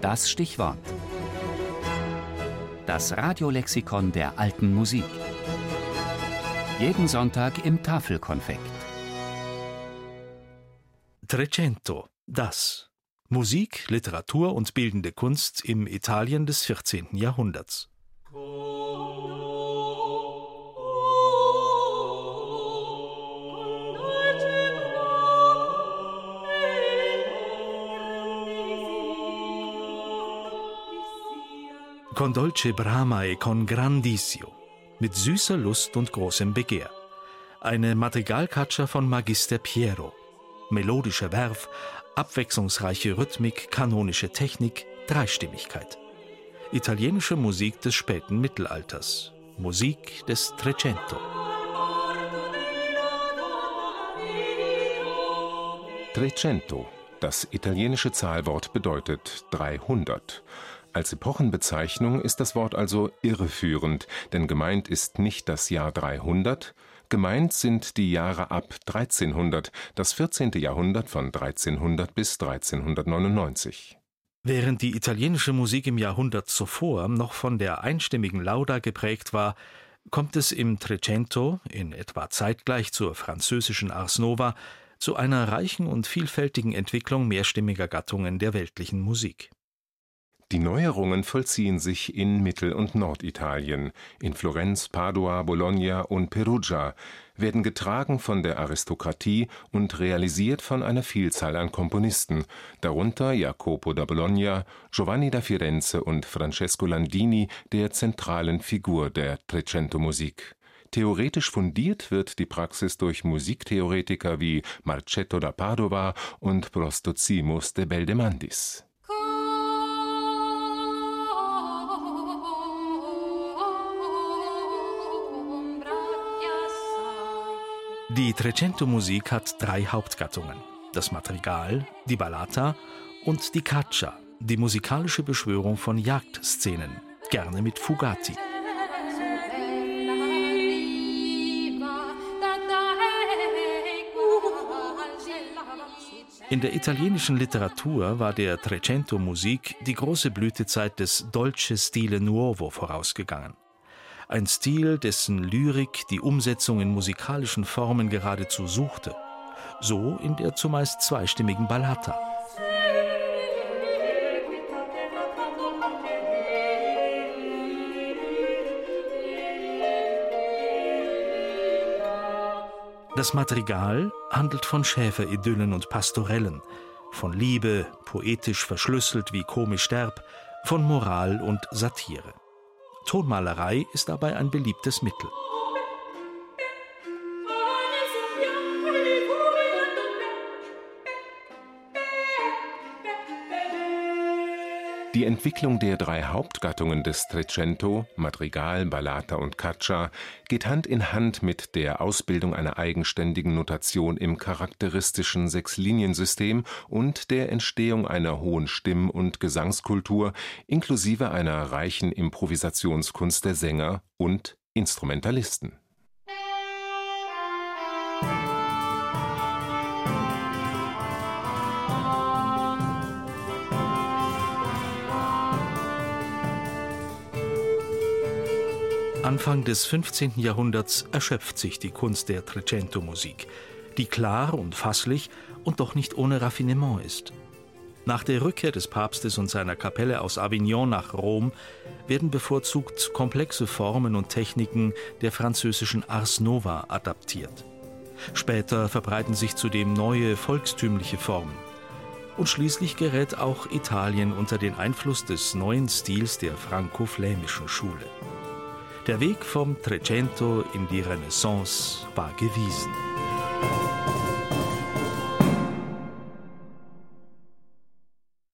Das Stichwort. Das Radiolexikon der alten Musik. Jeden Sonntag im Tafelkonfekt. Trecento, das. Musik, Literatur und bildende Kunst im Italien des 14. Jahrhunderts. Con dolce brama e con grandissio. Mit süßer Lust und großem Begehr. Eine Madrigalkatscha von Magister Piero. Melodischer Werf, abwechslungsreiche Rhythmik, kanonische Technik, Dreistimmigkeit. Italienische Musik des späten Mittelalters. Musik des Trecento. Trecento. Das italienische Zahlwort bedeutet 300. Als Epochenbezeichnung ist das Wort also irreführend, denn gemeint ist nicht das Jahr 300, gemeint sind die Jahre ab 1300, das 14. Jahrhundert von 1300 bis 1399. Während die italienische Musik im Jahrhundert zuvor noch von der einstimmigen Lauda geprägt war, kommt es im Trecento, in etwa zeitgleich zur französischen Ars Nova, zu einer reichen und vielfältigen Entwicklung mehrstimmiger Gattungen der weltlichen Musik. Die Neuerungen vollziehen sich in Mittel- und Norditalien, in Florenz, Padua, Bologna und Perugia, werden getragen von der Aristokratie und realisiert von einer Vielzahl an Komponisten, darunter Jacopo da Bologna, Giovanni da Firenze und Francesco Landini, der zentralen Figur der Trecento-Musik. Theoretisch fundiert wird die Praxis durch Musiktheoretiker wie Marcetto da Padova und Prostozimus de Beldemandis Die Trecento-Musik hat drei Hauptgattungen: das Madrigal, die Ballata und die Caccia, die musikalische Beschwörung von Jagdszenen, gerne mit Fugati. In der italienischen Literatur war der Trecento-Musik die große Blütezeit des Dolce Stile Nuovo vorausgegangen ein Stil, dessen Lyrik die Umsetzung in musikalischen Formen geradezu suchte, so in der zumeist zweistimmigen Ballata. Das Madrigal handelt von Schäferidyllen und Pastorellen, von Liebe, poetisch verschlüsselt wie komisch derb, von Moral und Satire. Tonmalerei ist dabei ein beliebtes Mittel. Die Entwicklung der drei Hauptgattungen des Trecento, Madrigal, Ballata und Caccia, geht Hand in Hand mit der Ausbildung einer eigenständigen Notation im charakteristischen Sechsliniensystem und der Entstehung einer hohen Stimm- und Gesangskultur inklusive einer reichen Improvisationskunst der Sänger und Instrumentalisten Anfang des 15. Jahrhunderts erschöpft sich die Kunst der Trecento-Musik, die klar und fasslich und doch nicht ohne Raffinement ist. Nach der Rückkehr des Papstes und seiner Kapelle aus Avignon nach Rom werden bevorzugt komplexe Formen und Techniken der französischen Ars Nova adaptiert. Später verbreiten sich zudem neue volkstümliche Formen. Und schließlich gerät auch Italien unter den Einfluss des neuen Stils der franco-flämischen Schule. Der Weg vom Trecento in die Renaissance war gewiesen.